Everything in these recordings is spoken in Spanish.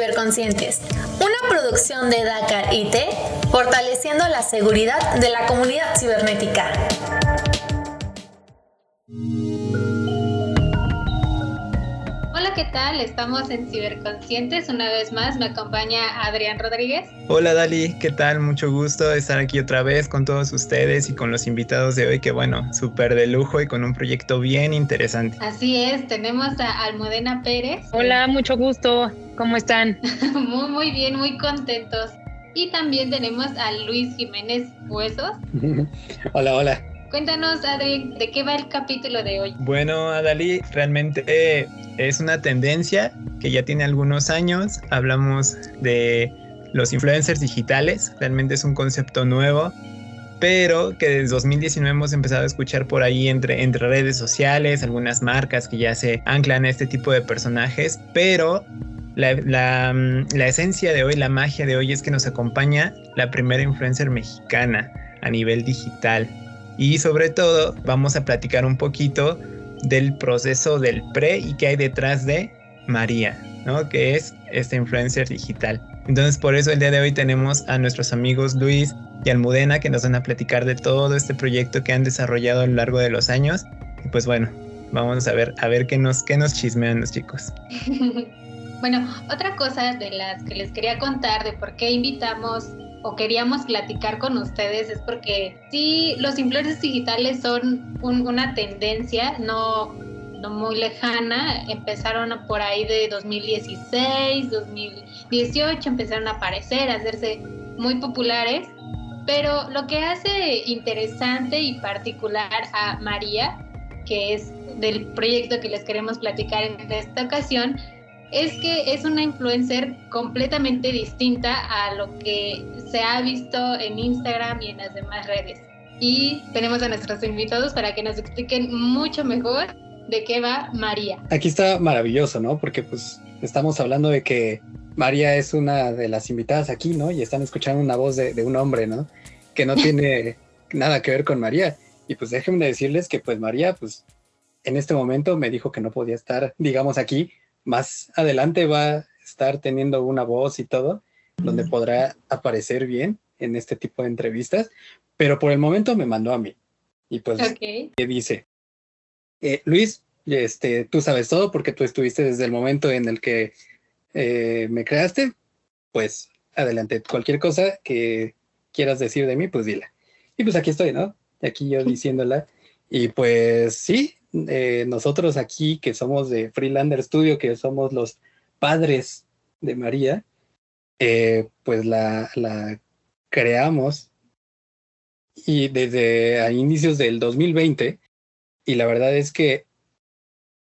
Ciberconscientes, una producción de Dakar IT, fortaleciendo la seguridad de la comunidad cibernética. Tal? Estamos en Ciberconscientes. Una vez más me acompaña Adrián Rodríguez. Hola Dali, ¿qué tal? Mucho gusto estar aquí otra vez con todos ustedes y con los invitados de hoy, que bueno, súper de lujo y con un proyecto bien interesante. Así es, tenemos a Almudena Pérez. Hola, mucho gusto. ¿Cómo están? muy, muy bien, muy contentos. Y también tenemos a Luis Jiménez Huesos. hola, hola. Cuéntanos, Adri, ¿de qué va el capítulo de hoy? Bueno, Adali, realmente es una tendencia que ya tiene algunos años. Hablamos de los influencers digitales, realmente es un concepto nuevo, pero que desde 2019 hemos empezado a escuchar por ahí entre, entre redes sociales, algunas marcas que ya se anclan a este tipo de personajes, pero la, la, la, esencia de hoy, la magia de hoy es que nos acompaña la primera influencer mexicana a nivel digital. Y sobre todo vamos a platicar un poquito del proceso del pre y qué hay detrás de María, ¿no? Que es esta influencer digital. Entonces por eso el día de hoy tenemos a nuestros amigos Luis y Almudena que nos van a platicar de todo este proyecto que han desarrollado a lo largo de los años. Y pues bueno, vamos a ver, a ver qué nos, qué nos chismean los chicos. bueno, otra cosa de las que les quería contar de por qué invitamos o queríamos platicar con ustedes es porque sí, los influencers digitales son una tendencia, no, no muy lejana, empezaron por ahí de 2016, 2018, empezaron a aparecer, a hacerse muy populares, pero lo que hace interesante y particular a María, que es del proyecto que les queremos platicar en esta ocasión, es que es una influencer completamente distinta a lo que se ha visto en Instagram y en las demás redes. Y tenemos a nuestros invitados para que nos expliquen mucho mejor de qué va María. Aquí está maravilloso, ¿no? Porque pues estamos hablando de que María es una de las invitadas aquí, ¿no? Y están escuchando una voz de, de un hombre, ¿no? Que no tiene nada que ver con María. Y pues déjenme decirles que pues María, pues en este momento me dijo que no podía estar, digamos, aquí más adelante va a estar teniendo una voz y todo, donde podrá aparecer bien en este tipo de entrevistas, pero por el momento me mandó a mí. Y pues, ¿qué dice? Eh, Luis, este, tú sabes todo porque tú estuviste desde el momento en el que eh, me creaste, pues adelante, cualquier cosa que quieras decir de mí, pues dila. Y pues aquí estoy, ¿no? Aquí yo diciéndola. Y pues sí, eh, nosotros aquí que somos de Freelander Studio, que somos los padres de María, eh, pues la, la, creamos y desde a inicios del 2020 y la verdad es que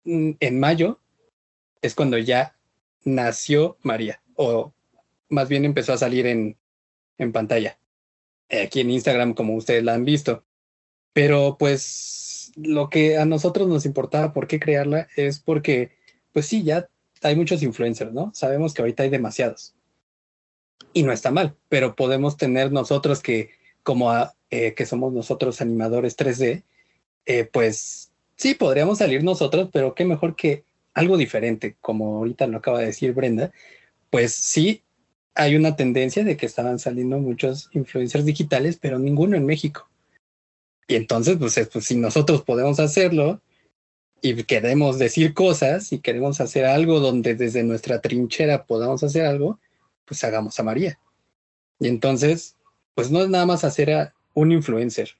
mm, en mayo es cuando ya nació María o más bien empezó a salir en, en pantalla aquí en Instagram como ustedes la han visto. Pero pues lo que a nosotros nos importaba por qué crearla es porque, pues sí, ya hay muchos influencers, ¿no? Sabemos que ahorita hay demasiados. Y no está mal, pero podemos tener nosotros que, como eh, que somos nosotros animadores 3D, eh, pues sí, podríamos salir nosotros, pero qué mejor que algo diferente, como ahorita lo acaba de decir Brenda, pues sí, hay una tendencia de que estaban saliendo muchos influencers digitales, pero ninguno en México. Y entonces, pues, pues, si nosotros podemos hacerlo y queremos decir cosas y queremos hacer algo donde desde nuestra trinchera podamos hacer algo, pues hagamos a María. Y entonces, pues no es nada más hacer a un influencer,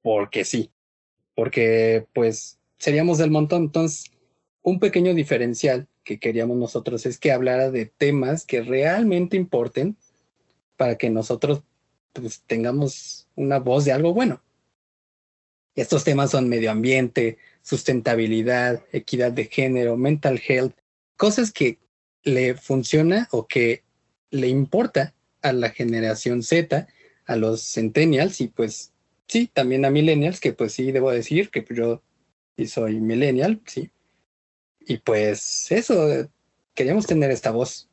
porque sí, porque pues seríamos del montón. Entonces, un pequeño diferencial que queríamos nosotros es que hablara de temas que realmente importen para que nosotros pues, tengamos una voz de algo bueno. Estos temas son medio ambiente, sustentabilidad, equidad de género, mental health, cosas que le funciona o que le importa a la generación Z, a los centennials y pues sí, también a millennials, que pues sí, debo decir que yo sí soy millennial, sí. Y pues eso, queríamos tener esta voz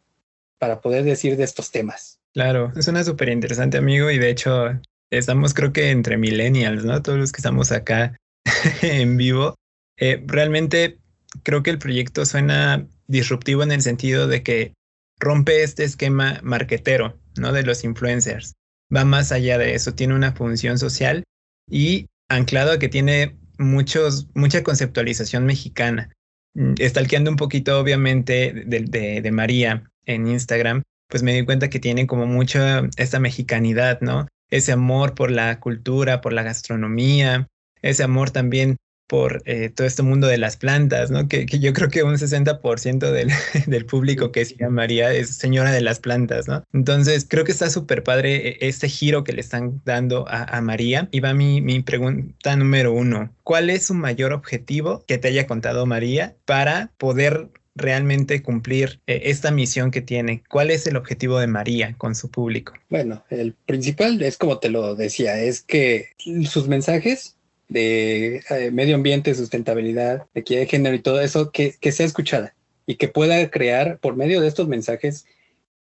para poder decir de estos temas. Claro, es una súper interesante amigo y de hecho estamos creo que entre millennials, ¿no? Todos los que estamos acá en vivo. Eh, realmente creo que el proyecto suena disruptivo en el sentido de que rompe este esquema marquetero, ¿no? De los influencers. Va más allá de eso, tiene una función social y anclado a que tiene muchos, mucha conceptualización mexicana. Mm, estalqueando un poquito, obviamente, de, de María en Instagram, pues me di cuenta que tiene como mucha esta mexicanidad, ¿no? Ese amor por la cultura, por la gastronomía, ese amor también por eh, todo este mundo de las plantas, ¿no? Que, yo creo que un 60% del, del, público que sigue a María es señora de las plantas, ¿no? Entonces, creo que está súper padre eh, este giro que le están dando a, a, María. Y va mi, mi pregunta número uno. ¿Cuál es su mayor objetivo que te haya contado María para poder realmente cumplir eh, esta misión que tiene? ¿Cuál es el objetivo de María con su público? Bueno, el principal es como te lo decía, es que sus mensajes de eh, medio ambiente, sustentabilidad, equidad de género y todo eso, que, que sea escuchada y que pueda crear, por medio de estos mensajes,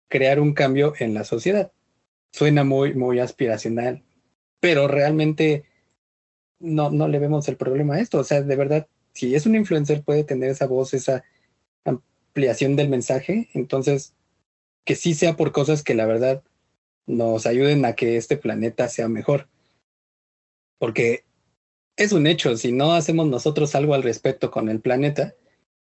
crear un cambio en la sociedad. Suena muy, muy aspiracional, pero realmente no, no le vemos el problema a esto. O sea, de verdad, si es un influencer, puede tener esa voz, esa ampliación del mensaje, entonces que sí sea por cosas que la verdad nos ayuden a que este planeta sea mejor. Porque es un hecho, si no hacemos nosotros algo al respecto con el planeta,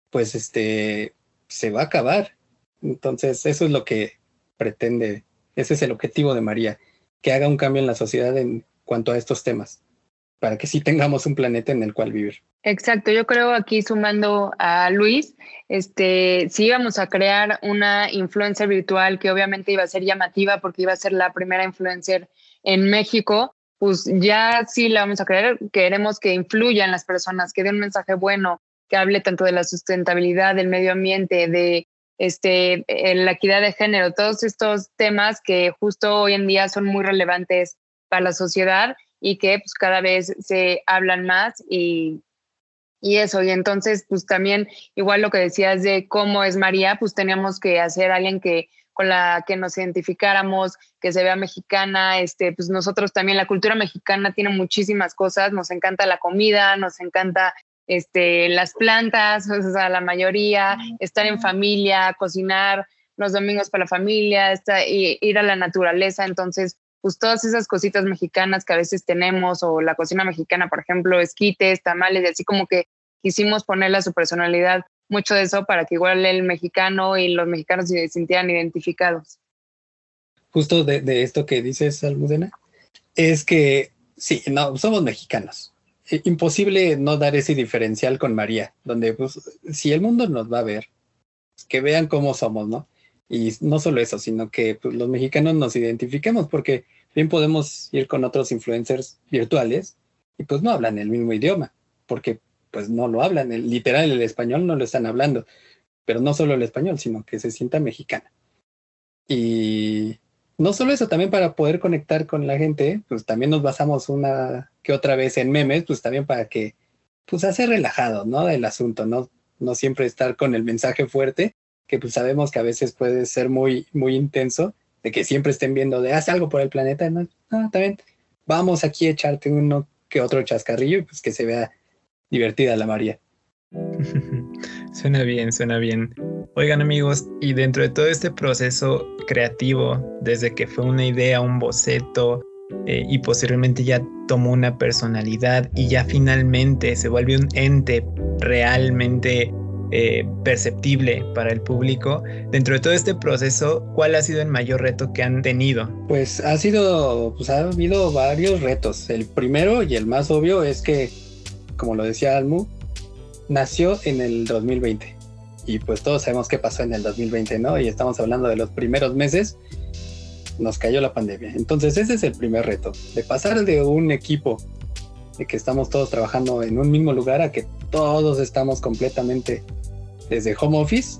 pues este se va a acabar. Entonces, eso es lo que pretende, ese es el objetivo de María, que haga un cambio en la sociedad en cuanto a estos temas, para que sí tengamos un planeta en el cual vivir. Exacto, yo creo aquí sumando a Luis, este, si íbamos a crear una influencer virtual que obviamente iba a ser llamativa porque iba a ser la primera influencer en México, pues ya sí la vamos a creer, queremos que influya en las personas, que dé un mensaje bueno, que hable tanto de la sustentabilidad, del medio ambiente, de este, eh, la equidad de género, todos estos temas que justo hoy en día son muy relevantes para la sociedad y que pues cada vez se hablan más y, y eso. Y entonces, pues también, igual lo que decías de cómo es María, pues teníamos que hacer alguien que con la que nos identificáramos, que se vea mexicana, este, pues nosotros también, la cultura mexicana tiene muchísimas cosas, nos encanta la comida, nos encanta este, las plantas, o sea, la mayoría, estar en familia, cocinar los domingos para la familia, estar, ir a la naturaleza, entonces, pues todas esas cositas mexicanas que a veces tenemos, o la cocina mexicana, por ejemplo, esquites, tamales, y así como que quisimos ponerle a su personalidad mucho de eso para que igual el mexicano y los mexicanos se sintieran identificados. Justo de, de esto que dices, Almudena, es que sí, no, somos mexicanos. E, imposible no dar ese diferencial con María, donde pues, si el mundo nos va a ver, que vean cómo somos, ¿no? Y no solo eso, sino que pues, los mexicanos nos identifiquemos, porque bien podemos ir con otros influencers virtuales y pues no hablan el mismo idioma, porque pues no lo hablan, el, literal el español no lo están hablando, pero no solo el español, sino que se sienta mexicana. Y no solo eso, también para poder conectar con la gente, pues también nos basamos una que otra vez en memes, pues también para que, pues hacer relajado, ¿no? El asunto, ¿no? No siempre estar con el mensaje fuerte, que pues sabemos que a veces puede ser muy, muy intenso, de que siempre estén viendo de, hace algo por el planeta, ¿no? Ah, también vamos aquí a echarte uno que otro chascarrillo y pues que se vea divertida la María. suena bien, suena bien. Oigan amigos, y dentro de todo este proceso creativo, desde que fue una idea, un boceto, eh, y posteriormente ya tomó una personalidad y ya finalmente se vuelve un ente realmente eh, perceptible para el público. Dentro de todo este proceso, ¿cuál ha sido el mayor reto que han tenido? Pues ha sido, pues ha habido varios retos. El primero y el más obvio es que como lo decía Almu, nació en el 2020. Y pues todos sabemos qué pasó en el 2020, ¿no? Y estamos hablando de los primeros meses, nos cayó la pandemia. Entonces ese es el primer reto, de pasar de un equipo de que estamos todos trabajando en un mismo lugar a que todos estamos completamente desde home office.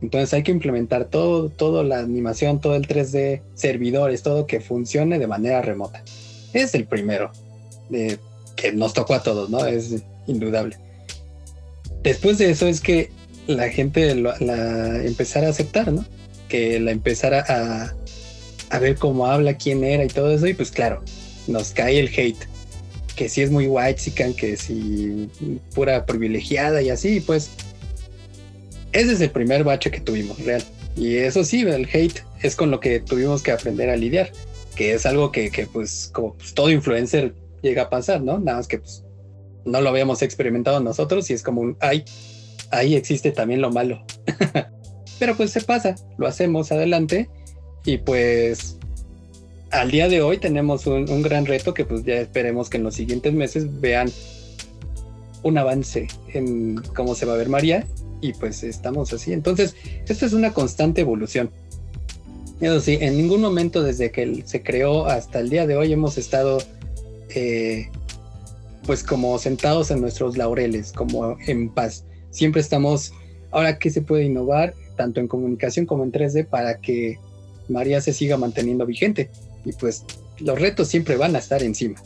Entonces hay que implementar todo, toda la animación, todo el 3D, servidores, todo que funcione de manera remota. Es el primero. De que nos tocó a todos, ¿no? Es indudable. Después de eso es que la gente la empezara a aceptar, ¿no? Que la empezara a, a ver cómo habla, quién era y todo eso, y pues claro, nos cae el hate. Que si es muy white, que si pura privilegiada y así, pues ese es el primer bache que tuvimos, real. Y eso sí, el hate es con lo que tuvimos que aprender a lidiar, que es algo que, que pues, como todo influencer llega a pasar, ¿no? Nada más que pues no lo habíamos experimentado nosotros y es como un, ahí existe también lo malo. Pero pues se pasa, lo hacemos adelante y pues al día de hoy tenemos un, gran reto que pues ya esperemos que en los siguientes meses vean un avance en cómo se va a ver María y pues estamos así. Entonces, esto es una constante evolución. Eso sí, en ningún momento desde que se creó hasta el día de hoy hemos estado eh, pues como sentados en nuestros laureles, como en paz. Siempre estamos, ahora que se puede innovar, tanto en comunicación como en 3D, para que María se siga manteniendo vigente. Y pues los retos siempre van a estar encima.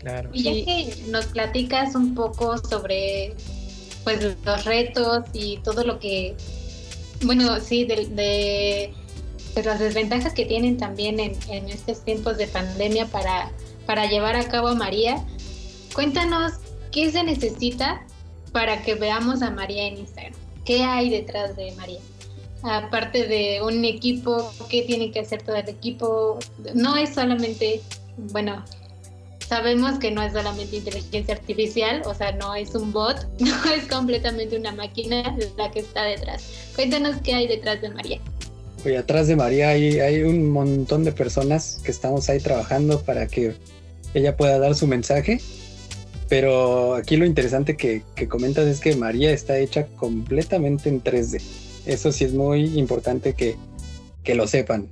Claro. Y ya que nos platicas un poco sobre pues los retos y todo lo que, bueno, sí, de, de, las desventajas que tienen también en, en estos tiempos de pandemia para, para llevar a cabo a María, cuéntanos qué se necesita para que veamos a María en Instagram. ¿Qué hay detrás de María? Aparte de un equipo, ¿qué tiene que hacer todo el equipo? No es solamente, bueno, sabemos que no es solamente inteligencia artificial, o sea, no es un bot, no es completamente una máquina la que está detrás. Cuéntanos qué hay detrás de María. Oye, atrás de María hay, hay un montón de personas que estamos ahí trabajando para que ella pueda dar su mensaje. Pero aquí lo interesante que, que comentas es que María está hecha completamente en 3D. Eso sí es muy importante que, que lo sepan.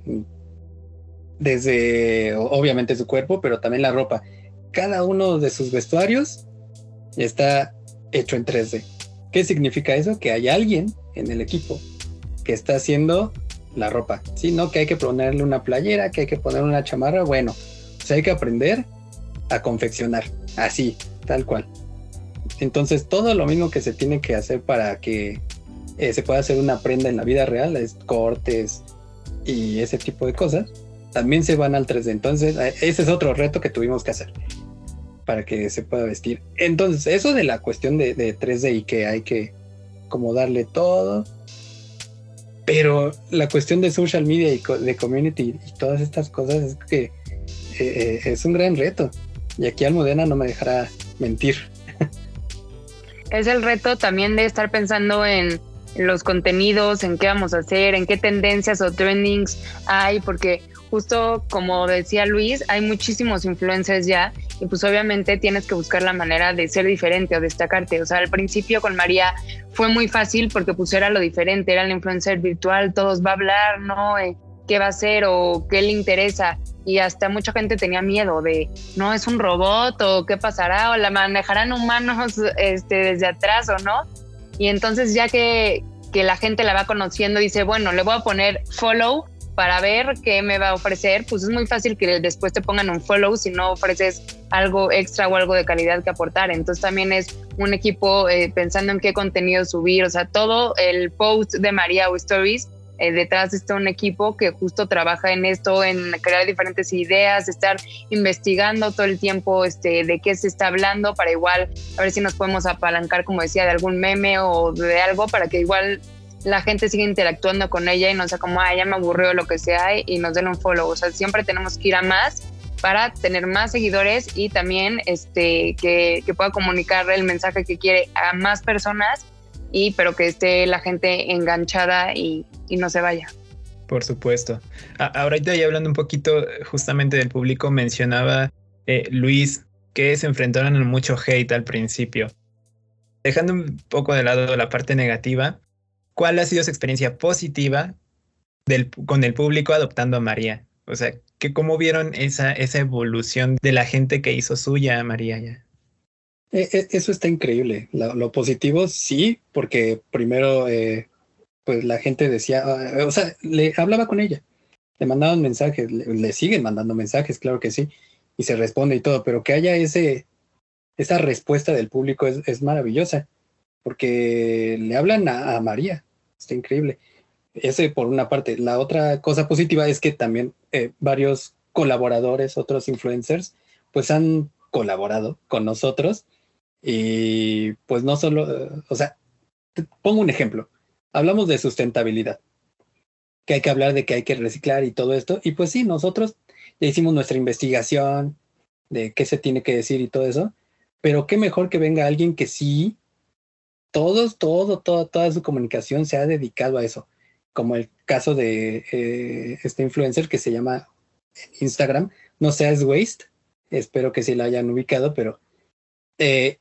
Desde obviamente su cuerpo, pero también la ropa cada uno de sus vestuarios está hecho en 3D. ¿Qué significa eso? Que hay alguien en el equipo que está haciendo la ropa. Sí, no que hay que ponerle una playera, que hay que poner una chamarra. Bueno, pues hay que aprender a confeccionar. Así, tal cual. Entonces, todo lo mismo que se tiene que hacer para que eh, se pueda hacer una prenda en la vida real, es cortes y ese tipo de cosas, también se van al 3D. Entonces, eh, ese es otro reto que tuvimos que hacer para que se pueda vestir. Entonces, eso de la cuestión de, 3D y que hay que como darle todo. Pero la cuestión de social media y de community y todas estas cosas es que eh, eh, es un gran reto. Y aquí Almudena no me dejará mentir. Es el reto también de estar pensando en los contenidos, en qué vamos a hacer, en qué tendencias o trendings hay, porque justo como decía Luis, hay muchísimos influencers ya y pues obviamente tienes que buscar la manera de ser diferente o destacarte. O sea, al principio con María fue muy fácil porque pues era lo diferente, era el influencer virtual, todos va a hablar, ¿no? Eh, ¿Qué va a hacer o qué le interesa? Y hasta mucha gente tenía miedo de, no, es un robot o qué pasará o la manejarán humanos este, desde atrás o no. Y entonces ya que, que la gente la va conociendo, dice, bueno, le voy a poner follow para ver qué me va a ofrecer, pues es muy fácil que después te pongan un follow si no ofreces algo extra o algo de calidad que aportar. Entonces también es un equipo eh, pensando en qué contenido subir, o sea, todo el post de María o Stories, eh, detrás está un equipo que justo trabaja en esto, en crear diferentes ideas, estar investigando todo el tiempo este, de qué se está hablando para igual a ver si nos podemos apalancar, como decía, de algún meme o de algo para que igual la gente sigue interactuando con ella y no sea como, ah, ya me aburrió lo que sea y nos den un follow. O sea, siempre tenemos que ir a más para tener más seguidores y también este, que, que pueda comunicar el mensaje que quiere a más personas y pero que esté la gente enganchada y, y no se vaya. Por supuesto. ahorita ya hablando un poquito justamente del público, mencionaba eh, Luis que se enfrentaron a mucho hate al principio. Dejando un poco de lado la parte negativa, ¿cuál ha sido su experiencia positiva con el público adoptando a María? O sea, que ¿cómo vieron esa, esa evolución de la gente que hizo suya a María ya? E, e, eso está increíble. Lo, positivo sí, porque primero eh, pues la gente decía, ah, o sea, le hablaba con ella, le mandaban mensajes, le, siguen mandando mensajes, claro que sí, y se responde y todo, pero que haya ese, esa respuesta del público es maravillosa porque le hablan a, María. Está increíble. Ese por una parte. La otra cosa positiva es que también eh, varios colaboradores, otros influencers, pues han colaborado con nosotros y pues no solo, o sea, pongo un ejemplo. Hablamos de sustentabilidad, que hay que hablar de que hay que reciclar y todo esto. Y pues sí, nosotros ya hicimos nuestra investigación de qué se tiene que decir y todo eso. Pero qué mejor que venga alguien que sí, todos, todo, todo, toda su comunicación se ha dedicado a eso. Como el caso de eh, este influencer que se llama Instagram, no seas waste. Espero que sí la hayan ubicado, pero eh,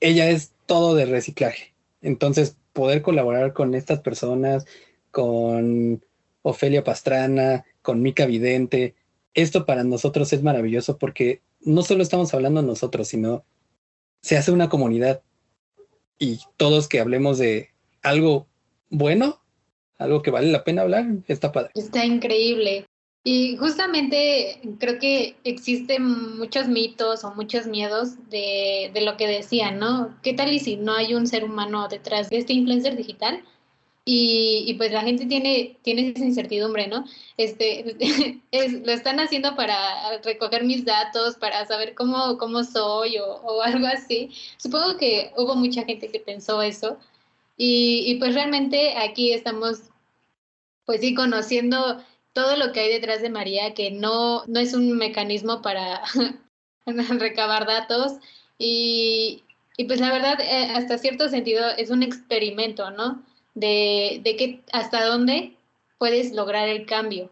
ella es todo de reciclaje. Entonces, poder colaborar con estas personas, con Ofelia Pastrana, con Mica Vidente, esto para nosotros es maravilloso porque no solo estamos hablando nosotros, sino se hace una comunidad y todos que hablemos de algo bueno, algo que vale la pena hablar, está padre. Está increíble. Y justamente creo que existen muchos mitos o muchos miedos de, de, lo que decían, ¿no? ¿Qué tal y si no hay un ser humano detrás de este influencer digital? Y, y pues la gente tiene, tiene esa incertidumbre, ¿no? Este, es, lo están haciendo para recoger mis datos, para saber cómo, cómo soy o, o algo así. Supongo que hubo mucha gente que pensó eso. Y, y pues realmente aquí estamos, pues sí, conociendo todo lo que hay detrás de María, que no, no es un mecanismo para recabar datos y, y, pues la verdad, eh, hasta cierto sentido es un experimento, ¿no? De, de que hasta dónde puedes lograr el cambio,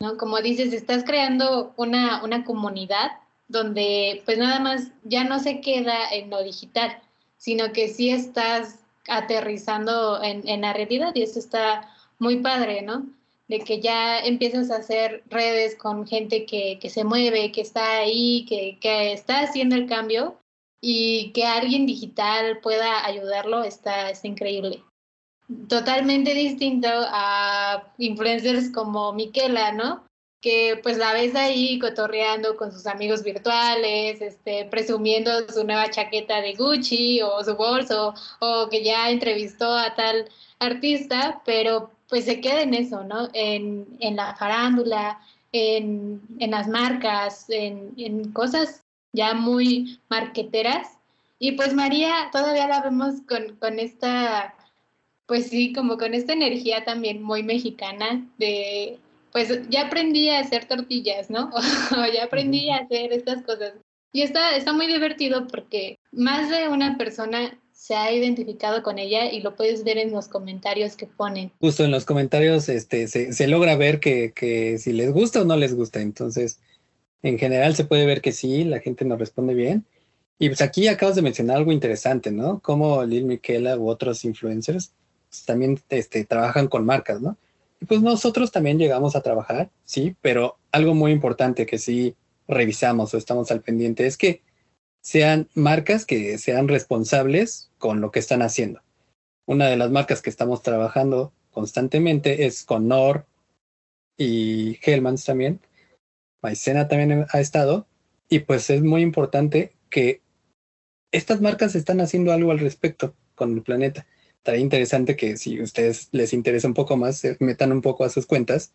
¿no? Como dices, estás creando una, una comunidad donde pues nada más ya no se queda en lo digital, sino que sí estás aterrizando en, en la realidad y eso está muy padre, ¿no? de que ya empiezas a hacer redes con gente que, que se mueve, que está ahí, que, que, está haciendo el cambio y que alguien digital pueda ayudarlo, está, está increíble. Totalmente distinto a influencers como Miquela, ¿no? Que pues la ves ahí cotorreando con sus amigos virtuales, este, presumiendo su nueva chaqueta de Gucci o su bolso, o que ya entrevistó a tal artista, pero pues se queda en eso, ¿no? En, en la farándula, en, en las marcas, en, en, cosas ya muy marqueteras. Y pues María todavía la vemos con, con esta, pues sí, como con esta energía también muy mexicana de, pues ya aprendí a hacer tortillas, ¿no? o ya aprendí a hacer estas cosas. Y está, está muy divertido porque más de una persona se ha identificado con ella y lo puedes ver en los comentarios que ponen. Justo en los comentarios este, se, se logra ver que, que, si les gusta o no les gusta. Entonces, en general se puede ver que sí, la gente nos responde bien. Y pues aquí acabas de mencionar algo interesante, ¿no? Como Lil Miquela u otros influencers también este, trabajan con marcas, ¿no? Y pues nosotros también llegamos a trabajar, sí, pero algo muy importante que sí revisamos o estamos al pendiente es que sean marcas que sean responsables con lo que están haciendo. Una de las marcas que estamos trabajando constantemente es con Nor y Hellmans también. Maicena también ha estado. Y pues es muy importante que estas marcas están haciendo algo al respecto con el planeta. Estaría interesante que si ustedes les interesa un poco más, se metan un poco a sus cuentas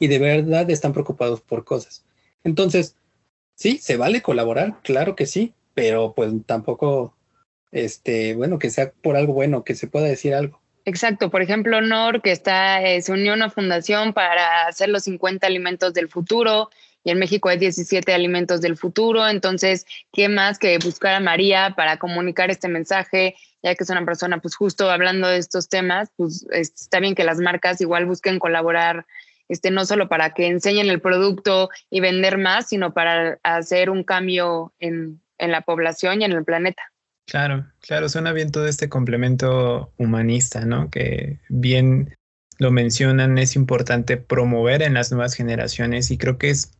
y de verdad están preocupados por cosas. Entonces, sí, se vale colaborar, claro que sí, pero pues tampoco, este, bueno, que sea por algo bueno, que se pueda decir algo. Exacto, por ejemplo, NOR, que está, eh, se unió a una fundación para hacer los 50 alimentos del futuro, y en México hay 17 alimentos del futuro, entonces, ¿qué más que buscar a María para comunicar este mensaje? Ya que es una persona, pues justo hablando de estos temas, pues está bien que las marcas igual busquen colaborar este, no solo para que enseñen el producto y vender más, sino para hacer un cambio en, en la población y en el planeta. Claro, claro, suena bien todo este complemento humanista, ¿no? Que bien lo mencionan, es importante promover en las nuevas generaciones y creo que es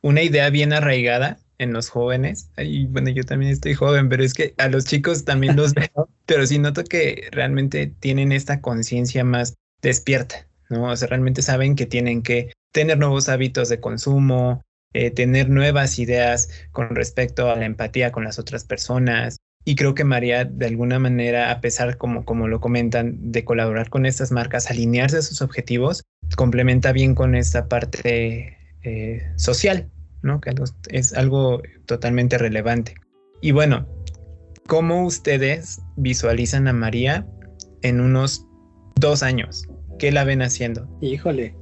una idea bien arraigada en los jóvenes. Y bueno, yo también estoy joven, pero es que a los chicos también los veo, pero sí noto que realmente tienen esta conciencia más despierta, ¿no? O sea, realmente saben que tienen que tener nuevos hábitos de consumo, eh, tener nuevas ideas con respecto a la empatía con las otras personas. Y creo que María, de alguna manera, a pesar, como, como lo comentan, de colaborar con estas marcas, alinearse a sus objetivos, complementa bien con esta parte eh, social, ¿no? Que es algo totalmente relevante. Y bueno, ¿cómo ustedes visualizan a María en unos dos años? ¿Qué la ven haciendo? Híjole,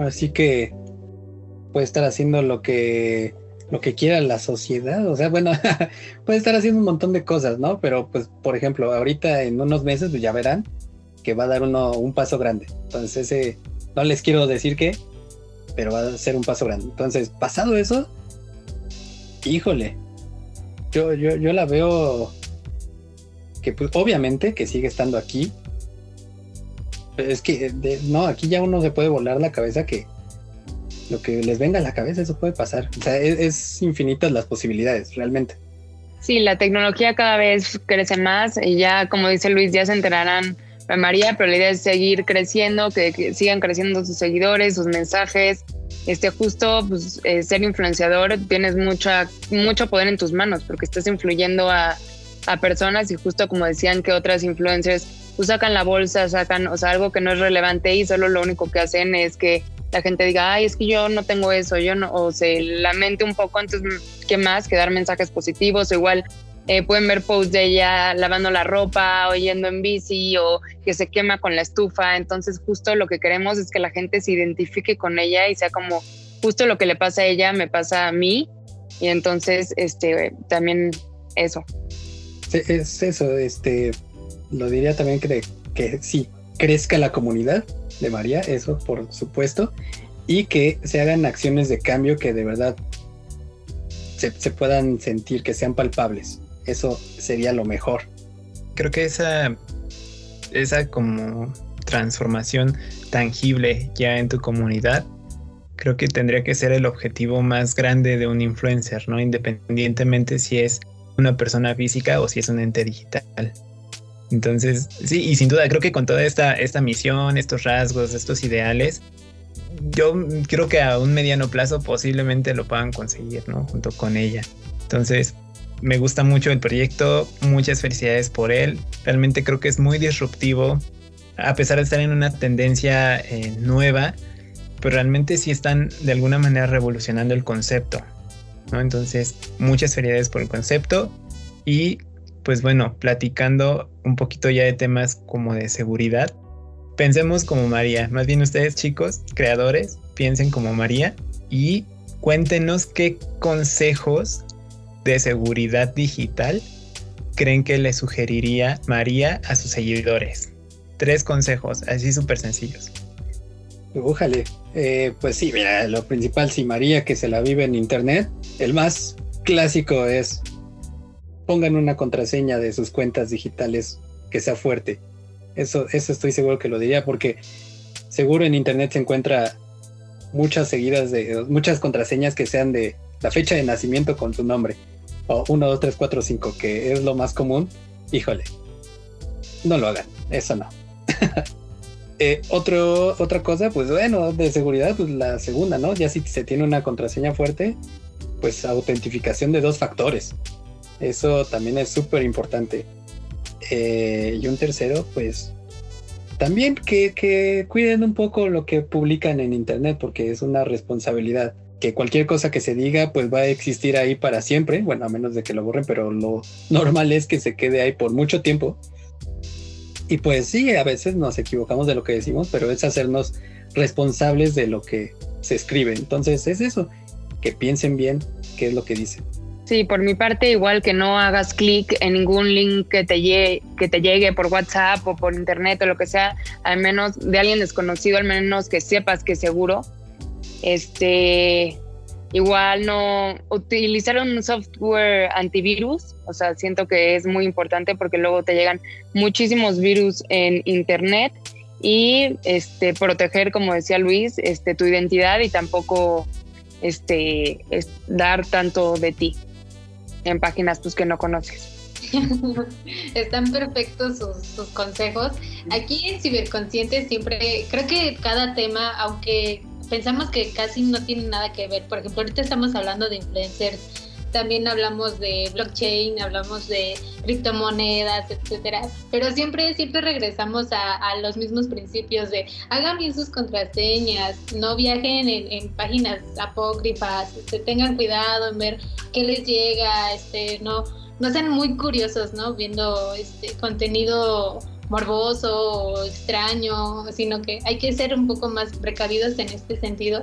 así que puede estar haciendo lo que lo que quiera la sociedad, o sea, bueno, puede estar haciendo un montón de cosas, ¿no? Pero pues, por ejemplo, ahorita en unos meses pues, ya verán que va a dar uno un paso grande. Entonces, ese no les quiero decir qué, pero va a ser un paso grande. Entonces, pasado eso, híjole, yo, yo, yo la veo que pues, obviamente que sigue estando aquí. Pero es que no, aquí ya uno se puede volar la cabeza que lo que les venga a la cabeza, eso puede pasar. O sea, es, infinitas las posibilidades, realmente. Sí, la tecnología cada vez crece más y ya, como dice Luis, ya se enterarán María, pero la idea es seguir creciendo, que, sigan creciendo sus seguidores, sus mensajes. Este, justo pues, eh, ser influenciador, tienes mucha, mucho poder en tus manos porque estás influyendo a, a personas y justo como decían que otras influencers pues sacan la bolsa, sacan, o sea, algo que no es relevante y solo lo único que hacen es que la gente diga, ay, es que yo no tengo eso, yo no, o se lamente un poco, entonces, ¿qué más? Que dar mensajes positivos, igual eh, pueden ver posts de ella lavando la ropa, o yendo en bici, o que se quema con la estufa, entonces justo lo que queremos es que la gente se identifique con ella y sea como, justo lo que le pasa a ella me pasa a mí, y entonces, este, también eso. es eso, este, lo diría también que, que sí, crezca la comunidad, de María, eso por supuesto, y que se hagan acciones de cambio que de verdad se, puedan sentir, que sean palpables. Eso sería lo mejor. Creo que esa, esa como transformación tangible ya en tu comunidad, creo que tendría que ser el objetivo más grande de un influencer, ¿no? Independientemente si es una persona física o si es un ente digital. Entonces, sí, y sin duda creo que con toda esta, esta misión, estos rasgos, estos ideales, yo creo que a un mediano plazo posiblemente lo puedan conseguir, ¿no? Junto con ella. Entonces, me gusta mucho el proyecto, muchas felicidades por él. Realmente creo que es muy disruptivo, a pesar de estar en una tendencia eh, nueva, pero realmente sí están de alguna manera revolucionando el concepto, ¿no? Entonces, muchas felicidades por el concepto y pues bueno, platicando un poquito ya de temas como de seguridad, pensemos como María. Más bien ustedes chicos, creadores, piensen como María y cuéntenos qué consejos de seguridad digital creen que le sugeriría María a sus seguidores. Tres consejos, así súper sencillos. Ujale, eh, pues sí, mira, lo principal, si María que se la vive en internet, el más clásico es pongan una contraseña de sus cuentas digitales que sea fuerte. Eso, eso estoy seguro que lo diría porque seguro en internet se encuentra muchas seguidas de muchas contraseñas que sean de la fecha de nacimiento con su nombre o 1, 2, 3, 4, 5 que es lo más común. Híjole, no lo hagan, eso no. eh, otro, otra cosa, pues bueno, de seguridad, pues la segunda, ¿no? Ya si se tiene una contraseña fuerte, pues autentificación de dos factores. Eso también es súper importante. Eh, y un tercero, pues también que, cuiden un poco lo que publican en Internet, porque es una responsabilidad. Que cualquier cosa que se diga, pues va a existir ahí para siempre. Bueno, a menos de que lo borren, pero lo normal es que se quede ahí por mucho tiempo. Y pues sí, a veces nos equivocamos de lo que decimos, pero es hacernos responsables de lo que se escribe. Entonces es eso, que piensen bien qué es lo que dicen. Sí, por mi parte, igual que no hagas clic en ningún link que te, llegue, que te llegue por WhatsApp o por internet o lo que sea, al menos de alguien desconocido, al menos que sepas que es seguro. Este, igual no utilizar un software antivirus, o sea, siento que es muy importante porque luego te llegan muchísimos virus en internet y este proteger, como decía Luis, este tu identidad y tampoco este dar tanto de ti en páginas pues, que no conoces. Están perfectos sus, consejos. Aquí en Ciberconsciente siempre, creo que cada tema, aunque pensamos que casi no tiene nada que ver, por ejemplo, ahorita estamos hablando de influencers, también hablamos de blockchain, hablamos de criptomonedas, etcétera, pero siempre, siempre regresamos a, los mismos principios de hagan bien sus contraseñas, no viajen en, páginas apócrifas, este, tengan cuidado en ver qué les llega, este, no, no sean muy curiosos, ¿no? Viendo este contenido morboso extraño, sino que hay que ser un poco más precavidos en este sentido.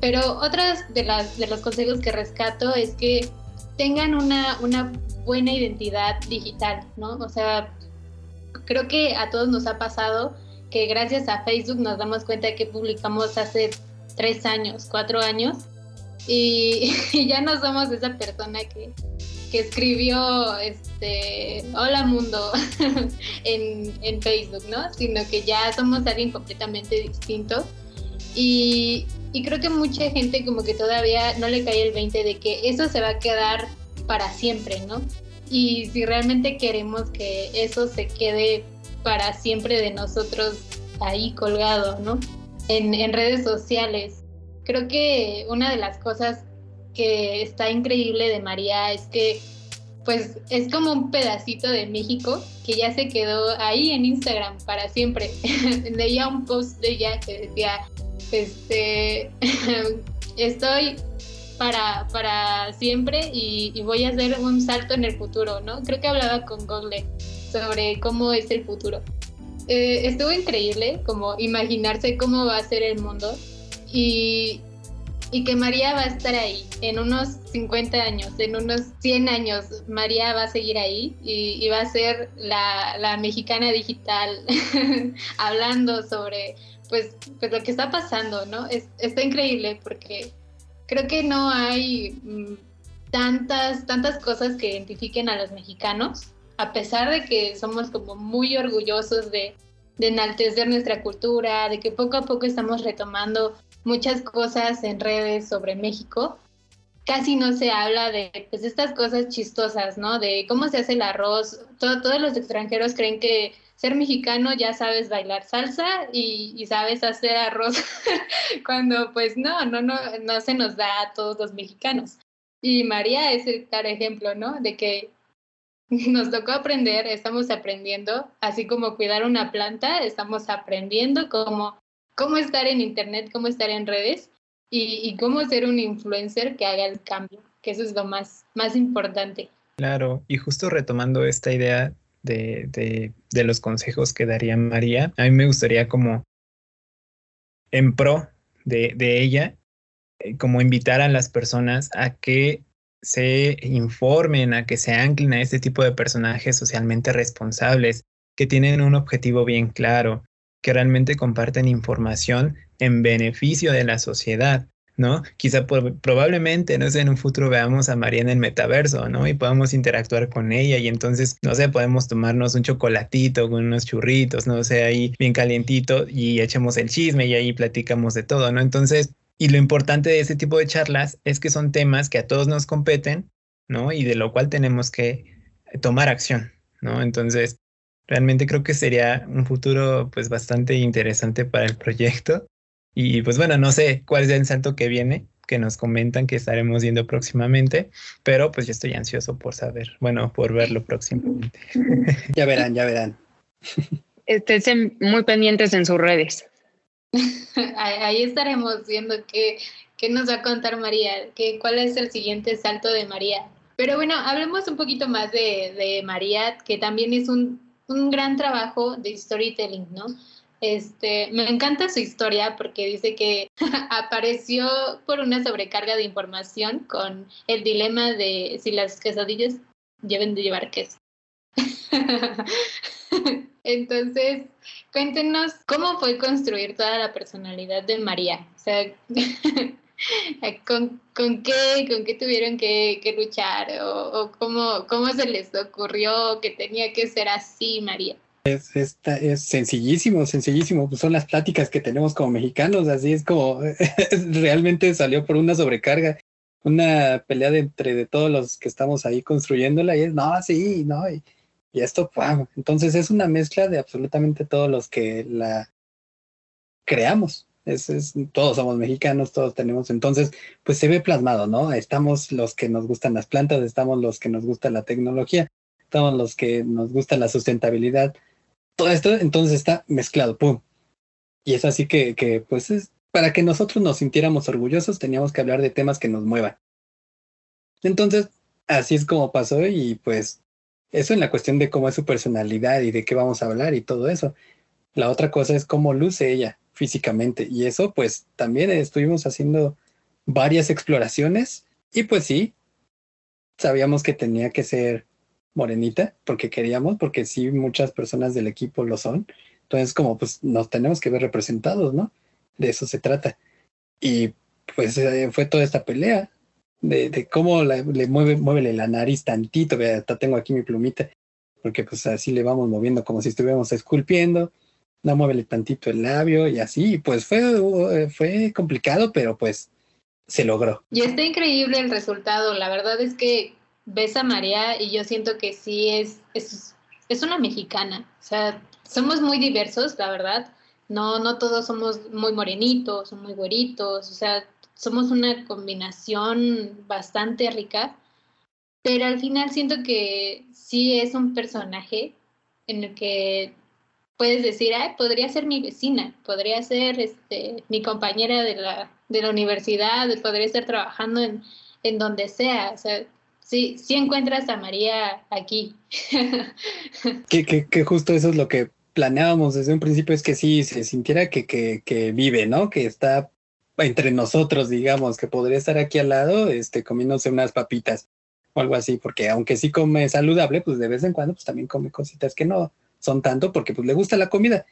Pero otras de, las, de los consejos que rescato es que tengan una, una buena identidad digital, ¿no? O sea, creo que a todos nos ha pasado que gracias a Facebook nos damos cuenta de que publicamos hace tres años, cuatro años, y, ya no somos esa persona que, que escribió este Hola Mundo en, en, Facebook, ¿no? Sino que ya somos alguien completamente distinto. Y, y creo que mucha gente como que todavía no le cae el 20 de que eso se va a quedar para siempre, ¿no? Y si realmente queremos que eso se quede para siempre de nosotros ahí colgado, ¿no? En, en redes sociales. Creo que una de las cosas que está increíble de María es que pues es como un pedacito de México que ya se quedó ahí en Instagram para siempre. Leía un post de ella que decía, este, estoy para, para siempre y, voy a hacer un salto en el futuro, ¿no? Creo que hablaba con Google sobre cómo es el futuro. Eh, estuvo increíble como imaginarse cómo va a ser el mundo y, y que María va a estar ahí en unos 50 años, en unos 100 años, María va a seguir ahí y, va a ser la, la mexicana digital hablando sobre pues, pues lo que está pasando, ¿no? Es, está increíble porque creo que no hay mm, tantas, tantas cosas que identifiquen a los mexicanos, a pesar de que somos como muy orgullosos de, de enaltecer nuestra cultura, de que poco a poco estamos retomando muchas cosas en redes sobre México. Casi no se habla de pues, estas cosas chistosas, ¿no? De cómo se hace el arroz. todos los extranjeros creen que ser mexicano ya sabes bailar salsa y, sabes hacer arroz, cuando pues no, no, no, no se nos da a todos los mexicanos. Y María es el claro ejemplo, ¿no? De que nos tocó aprender, estamos aprendiendo, así como cuidar una planta, estamos aprendiendo cómo, cómo estar en internet, cómo estar en redes y, cómo ser un influencer que haga el cambio, que eso es lo más, más importante. Claro, y justo retomando esta idea de, de, los consejos que daría María. A mí me gustaría como en pro de, de ella, eh, como invitar a las personas a que se informen, a que se anclen a este tipo de personajes socialmente responsables, que tienen un objetivo bien claro, que realmente comparten información en beneficio de la sociedad, ¿no? Quizá probablemente, no sé, en un futuro veamos a María en el metaverso, ¿no? Y podamos interactuar con ella y entonces, no sé, podemos tomarnos un chocolatito con unos churritos, no sé, ahí bien calientito y echemos el chisme y ahí platicamos de todo, ¿no? Entonces, y lo importante de ese tipo de charlas es que son temas que a todos nos competen, ¿no? Y de lo cual tenemos que tomar acción, ¿no? Entonces, realmente creo que sería un futuro pues bastante interesante para el proyecto y pues bueno, no sé cuál es el salto que viene, que nos comentan que estaremos viendo próximamente, pero pues yo estoy ansioso por saber, bueno, por verlo próximamente. Ya verán, ya verán. Estén muy pendientes en sus redes. Ahí estaremos viendo qué, qué nos va a contar María, qué, cuál es el siguiente salto de María. Pero bueno, hablemos un poquito más de, de María, que también es un, un gran trabajo de storytelling, ¿no? Este, me encanta su historia porque dice que apareció por una sobrecarga de información con el dilema de si las quesadillas deben de llevar queso. Entonces, cuéntenos cómo fue construir toda la personalidad de María. O sea, ¿con, ¿con, qué, ¿con qué tuvieron que, luchar? ¿O, cómo, cómo se les ocurrió que tenía que ser así, María? Es, es, sencillísimo, sencillísimo. Pues son las pláticas que tenemos como mexicanos, así es como realmente salió por una sobrecarga, una pelea de entre de todos los que estamos ahí construyéndola y es, no, sí, no, y, y esto, wow. Entonces es una mezcla de absolutamente todos los que la creamos. Es, todos somos mexicanos, todos tenemos, entonces, pues se ve plasmado, ¿no? Estamos los que nos gustan las plantas, estamos los que nos gusta la tecnología, estamos los que nos gusta la sustentabilidad, todo esto entonces está mezclado, ¡pum! Y es así que, que pues es, para que nosotros nos sintiéramos orgullosos teníamos que hablar de temas que nos muevan. Entonces, así es como pasó y pues eso en la cuestión de cómo es su personalidad y de qué vamos a hablar y todo eso. La otra cosa es cómo luce ella físicamente y eso pues también estuvimos haciendo varias exploraciones y pues sí, sabíamos que tenía que ser morenita porque queríamos, porque sí muchas personas del equipo lo son. Entonces como pues nos tenemos que ver representados, ¿no? De eso se trata. Y pues eh, fue toda esta pelea de, cómo le mueve, muévele la nariz tantito, hasta tengo aquí mi plumita, porque pues así le vamos moviendo como si estuviéramos esculpiendo, no muévele tantito el labio y así, pues fue, fue complicado, pero pues se logró. Y está increíble el resultado, la verdad es que ves a María y yo siento que sí es, es, es una mexicana, o sea, somos muy diversos, la verdad, no, no todos somos muy morenitos o muy güeritos, o sea, somos una combinación bastante rica, pero al final siento que sí es un personaje en el que puedes decir, Ay, podría ser mi vecina, podría ser este, mi compañera de la, de la universidad, podría estar trabajando en, en donde sea. O sea, sí, sí encuentras a María aquí. que, que, que, justo eso es lo que planeábamos desde un principio, es que sí, se sintiera que, que, que vive, ¿no? Que está entre nosotros, digamos, que podría estar aquí al lado, este, comiéndose unas papitas o algo así, porque aunque sí come saludable, pues de vez en cuando, pues también come cositas que no son tanto, porque pues le gusta la comida.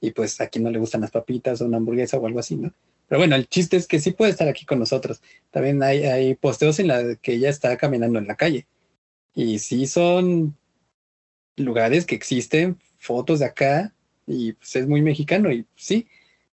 Y pues aquí no le gustan las papitas o una hamburguesa o algo así, ¿no? Pero bueno, el chiste es que sí puede estar aquí con nosotros. También hay, hay posteos en la que ella está caminando en la calle. Y sí son lugares que existen, fotos de acá, y pues es muy mexicano, y sí,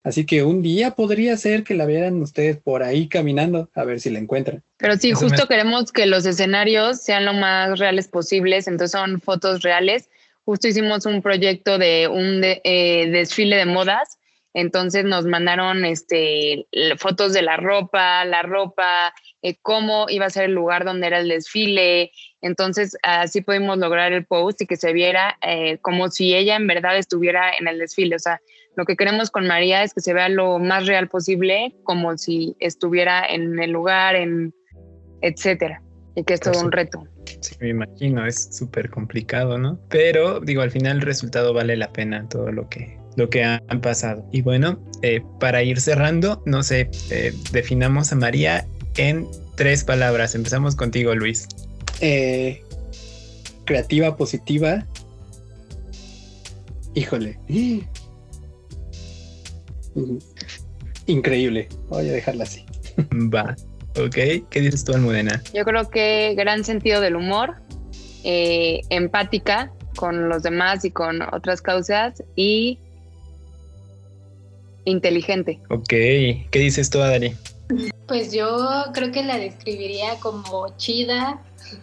Así que un día podría ser que la vieran ustedes por ahí caminando, a ver si la encuentran. Pero sí, justo queremos que los escenarios sean lo más reales posibles, entonces son fotos reales. Justo hicimos un proyecto de un eh, desfile de modas, entonces nos mandaron este, fotos de la ropa, la ropa, eh, cómo iba a ser el lugar donde era el desfile. Entonces así pudimos lograr el post y que se viera eh, como si ella en verdad estuviera en el desfile. O sea, lo que queremos con María es que se vea lo más real posible, como si estuviera en el lugar, en etcétera, y que es todo un reto. Sí, me imagino, es súper complicado, ¿no? Pero digo, al final el resultado vale la pena todo lo que lo que han pasado. Y bueno, eh, para ir cerrando, no sé, eh, definamos a María en tres palabras. Empezamos contigo, Luis. Eh, creativa, positiva. Híjole. Increíble. Voy a dejarla así. Va. Ok. ¿Qué dices tú, Almudena? Yo creo que gran sentido del humor, eh, empática con los demás y con otras causas y inteligente. Ok. ¿Qué dices tú, Adari? Pues yo creo que la describiría como chida.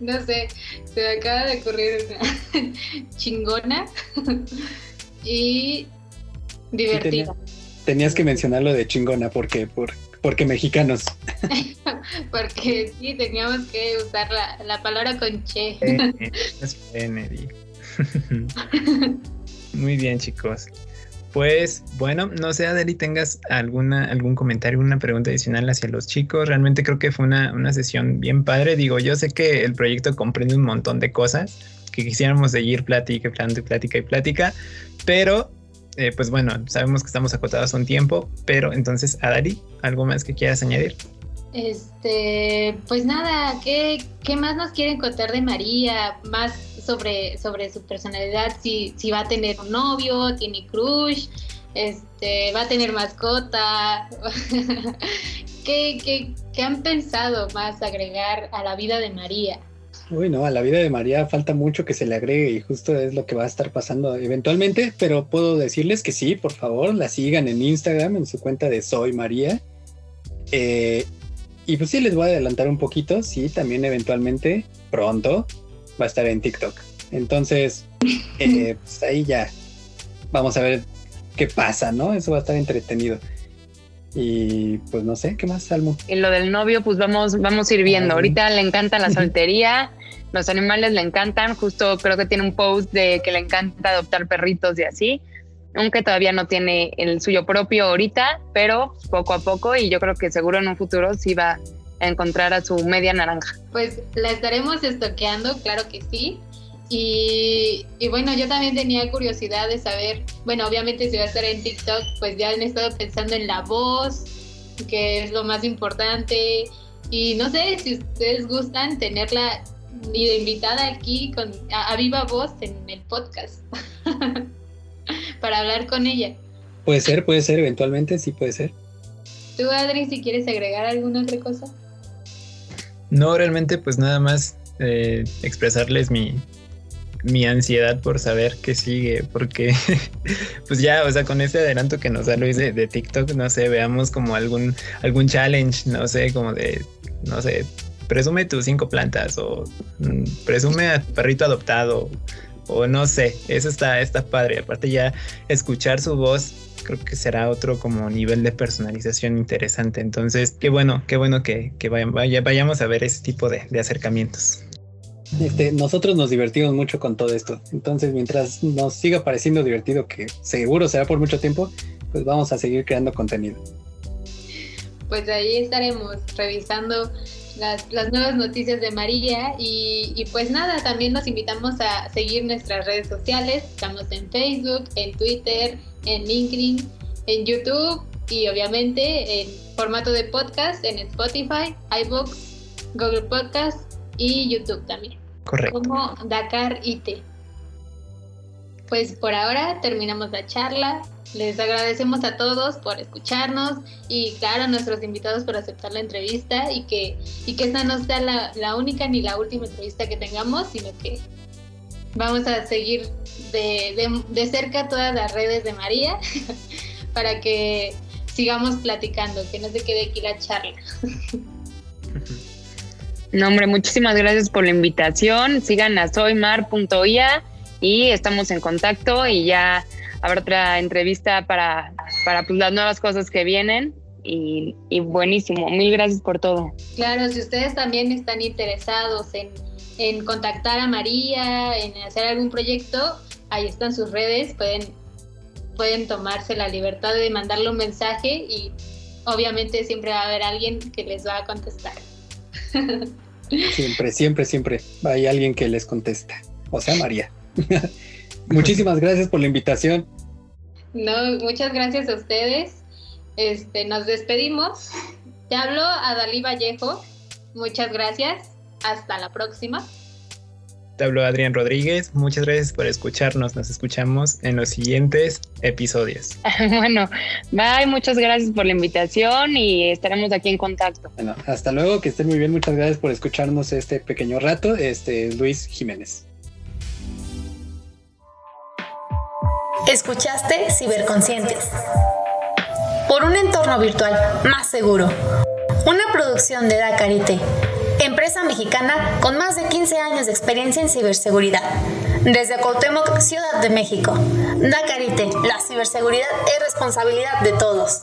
no sé, se me acaba de ocurrir una chingona y divertida. Tenías que mencionarlo de chingona porque, por, porque mexicanos. porque sí, teníamos que usar la, palabra con che. Muy bien, chicos. Pues bueno, no sé, Adeli, tengas alguna, algún comentario, una pregunta adicional hacia los chicos. Realmente creo que fue una, una sesión bien padre. Digo, yo sé que el proyecto comprende un montón de cosas que quisiéramos seguir plática, plática, plática y plática, pero eh, pues bueno, sabemos que estamos acotados un tiempo, pero entonces, Adari, ¿algo más que quieras añadir? Este, pues nada, ¿qué, ¿qué, más nos quieren contar de María? Más sobre, sobre su personalidad, si, si va a tener un novio, tiene crush, este, va a tener mascota. ¿Qué, qué, ¿Qué han pensado más agregar a la vida de María? Uy, no, a la vida de María falta mucho que se le agregue y justo es lo que va a estar pasando eventualmente, pero puedo decirles que sí, por favor, la sigan en Instagram, en su cuenta de Soy María. Eh, y pues sí, les voy a adelantar un poquito, sí, también eventualmente, pronto, va a estar en TikTok. Entonces, eh, pues ahí ya vamos a ver qué pasa, ¿no? Eso va a estar entretenido. Y pues no sé, ¿qué más, Salmo? Y lo del novio, pues vamos, vamos a ir viendo. Ahorita le encanta la soltería, los animales le encantan, justo creo que tiene un post de que le encanta adoptar perritos y así, aunque todavía no tiene el suyo propio ahorita, pero poco a poco y yo creo que seguro en un futuro sí va a encontrar a su media naranja. Pues la estaremos estoqueando, claro que sí. Y, y, bueno, yo también tenía curiosidad de saber, bueno, obviamente si va a estar en TikTok, pues ya han estado pensando en la voz, que es lo más importante. Y no sé si ustedes gustan tenerla de invitada aquí con, a, viva voz en el podcast para hablar con ella. Puede ser, puede ser, eventualmente sí puede ser. ¿Tú, Adri, si quieres agregar alguna otra cosa? No, realmente pues nada más eh, expresarles mi, mi ansiedad por saber qué sigue, porque pues ya, o sea, con ese adelanto que nos da Luis de, de, TikTok, no sé, veamos como algún, algún challenge, no sé, como de, no sé, presume tus cinco plantas o mm, presume a tu perrito adoptado o no sé, eso está, está padre. Aparte ya escuchar su voz creo que será otro como nivel de personalización interesante. Entonces, qué bueno, qué bueno que, que vaya, vayamos a ver ese tipo de, de acercamientos. Este, nosotros nos divertimos mucho con todo esto. Entonces, mientras nos siga pareciendo divertido, que seguro será por mucho tiempo, pues vamos a seguir creando contenido. Pues ahí estaremos revisando las, las nuevas noticias de María y, y, pues nada, también nos invitamos a seguir nuestras redes sociales. Estamos en Facebook, en Twitter, en LinkedIn, en YouTube y obviamente en formato de podcast en Spotify, iBooks, Google Podcast y YouTube también. Correcto. Como Dakar IT. Pues por ahora terminamos la charla. Les agradecemos a todos por escucharnos y claro a nuestros invitados por aceptar la entrevista y que, y que esta no sea la, la única ni la última entrevista que tengamos, sino que vamos a seguir de, de, de cerca todas las redes de María para que sigamos platicando, que no se quede aquí la charla. No, hombre, muchísimas gracias por la invitación. Sigan a soymar.ia y estamos en contacto y ya habrá otra entrevista para, para pues, las nuevas cosas que vienen. Y, y, buenísimo, mil gracias por todo. Claro, si ustedes también están interesados en, en contactar a María, en hacer algún proyecto, ahí están sus redes, pueden, pueden tomarse la libertad de mandarle un mensaje y obviamente siempre va a haber alguien que les va a contestar. Siempre, siempre, siempre hay alguien que les contesta. O sea, María. Muchísimas gracias por la invitación. No, muchas gracias a ustedes. Este, nos despedimos. Te hablo a Dalí Vallejo. Muchas gracias. Hasta la próxima. Te hablo Adrián Rodríguez. Muchas gracias por escucharnos. Nos escuchamos en los siguientes episodios. bueno, bye. Muchas gracias por la invitación y estaremos aquí en contacto. Bueno, hasta luego. Que estén muy bien. Muchas gracias por escucharnos este pequeño rato. Este es Luis Jiménez. Escuchaste Ciberconscientes. Por un entorno virtual más seguro. Una producción de Dakarite, empresa mexicana con más de 15 años de experiencia en ciberseguridad. Desde Cuauhtémoc, Ciudad de México. Dakarite, la ciberseguridad es responsabilidad de todos.